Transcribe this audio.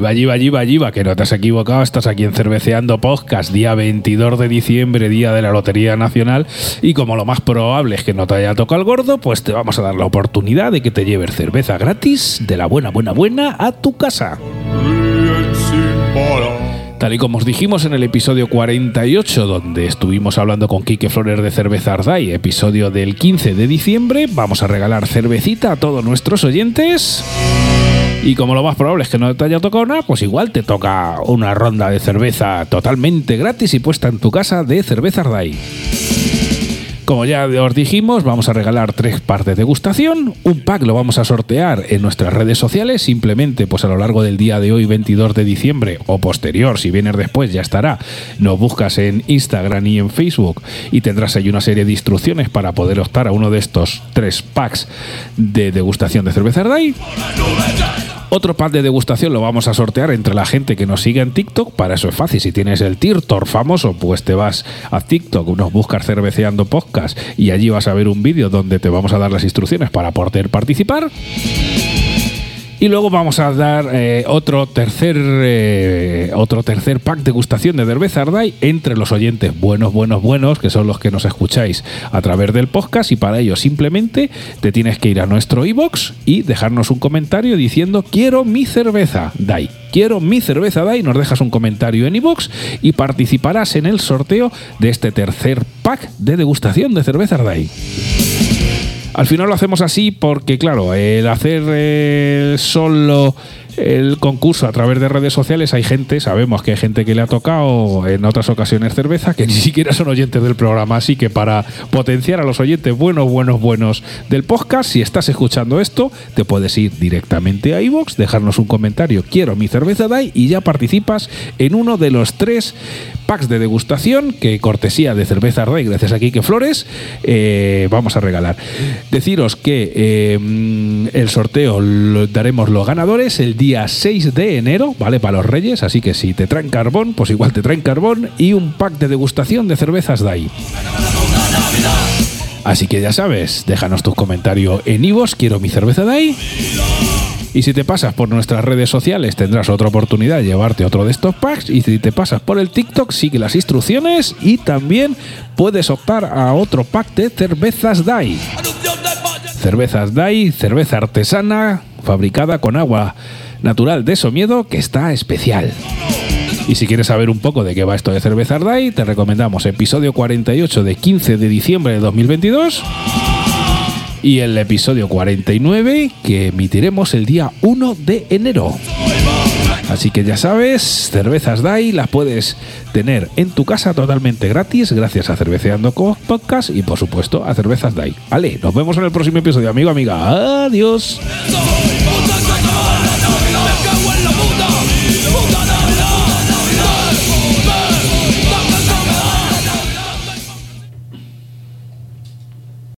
Yiva, yiva, yiva, yiva, que no te has equivocado, estás aquí en Cerveceando Podcast, día 22 de diciembre, día de la Lotería Nacional, y como lo más probable es que no te haya tocado el gordo, pues te vamos a dar la oportunidad de que te lleves cerveza gratis de la buena, buena, buena a tu casa. Tal y como os dijimos en el episodio 48, donde estuvimos hablando con Quique Flores de Cerveza Arday, episodio del 15 de diciembre, vamos a regalar cervecita a todos nuestros oyentes. Y como lo más probable es que no te haya tocado nada, pues igual te toca una ronda de cerveza totalmente gratis y puesta en tu casa de Cerveza Arday. Como ya os dijimos, vamos a regalar tres partes de degustación. Un pack lo vamos a sortear en nuestras redes sociales. Simplemente, pues a lo largo del día de hoy, 22 de diciembre, o posterior, si vienes después, ya estará. Nos buscas en Instagram y en Facebook y tendrás ahí una serie de instrucciones para poder optar a uno de estos tres packs de degustación de cerveza Ardai. Otro pack de degustación lo vamos a sortear entre la gente que nos sigue en TikTok. Para eso es fácil. Si tienes el Tirtor famoso, pues te vas a TikTok, nos buscas cerveceando podcast y allí vas a ver un vídeo donde te vamos a dar las instrucciones para poder participar. Y luego vamos a dar eh, otro, tercer, eh, otro tercer pack de gustación de cerveza Ardai entre los oyentes buenos, buenos, buenos, que son los que nos escucháis a través del podcast. Y para ello simplemente te tienes que ir a nuestro iBox y dejarnos un comentario diciendo quiero mi cerveza Dai. Quiero mi cerveza Dai. Nos dejas un comentario en iBox y participarás en el sorteo de este tercer pack de degustación de cerveza Ardai. Al final lo hacemos así porque, claro, el hacer eh, solo el concurso a través de redes sociales hay gente, sabemos que hay gente que le ha tocado en otras ocasiones cerveza que ni siquiera son oyentes del programa, así que para potenciar a los oyentes buenos, buenos, buenos del podcast, si estás escuchando esto, te puedes ir directamente a iVoox, dejarnos un comentario, quiero mi cerveza DAI y ya participas en uno de los tres packs de degustación que cortesía de cerveza Rey, gracias a Quique Flores, eh, vamos a regalar. Deciros que eh, el sorteo lo daremos los ganadores el día 6 de enero, ¿vale? Para los Reyes, así que si te traen carbón, pues igual te traen carbón y un pack de degustación de cervezas DAI. Así que ya sabes, déjanos tus comentarios en Ivos, quiero mi cerveza DAI. Y si te pasas por nuestras redes sociales tendrás otra oportunidad de llevarte otro de estos packs. Y si te pasas por el TikTok sigue las instrucciones y también puedes optar a otro pack de cervezas DAI. Cervezas DAI, cerveza artesana fabricada con agua natural de Somiedo que está especial. Y si quieres saber un poco de qué va esto de cerveza Ardai, te recomendamos episodio 48 de 15 de diciembre de 2022 y el episodio 49 que emitiremos el día 1 de enero. Así que ya sabes, cervezas DAI las puedes tener en tu casa totalmente gratis gracias a Cerveceando Podcast y por supuesto a Cervezas DAI. Vale, nos vemos en el próximo episodio, amigo, amiga. Adiós.